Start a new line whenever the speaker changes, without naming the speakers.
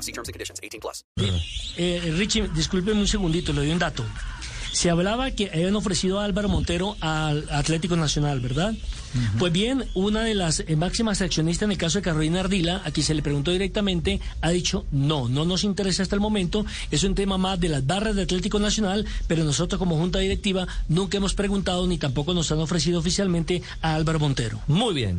law. See terms and conditions. 18 plus.
Eh, Richie, discúlpeme un segundito, le doy un dato. Se hablaba que habían ofrecido a Álvaro Montero al Atlético Nacional, ¿verdad? Pues bien, una de las máximas accionistas en el caso de Carolina Ardila, a quien se le preguntó directamente, ha dicho no, no nos interesa hasta el momento, es un tema más de las barras de Atlético Nacional, pero nosotros como junta directiva nunca hemos preguntado ni tampoco nos han ofrecido oficialmente a Álvaro Montero.
Muy bien.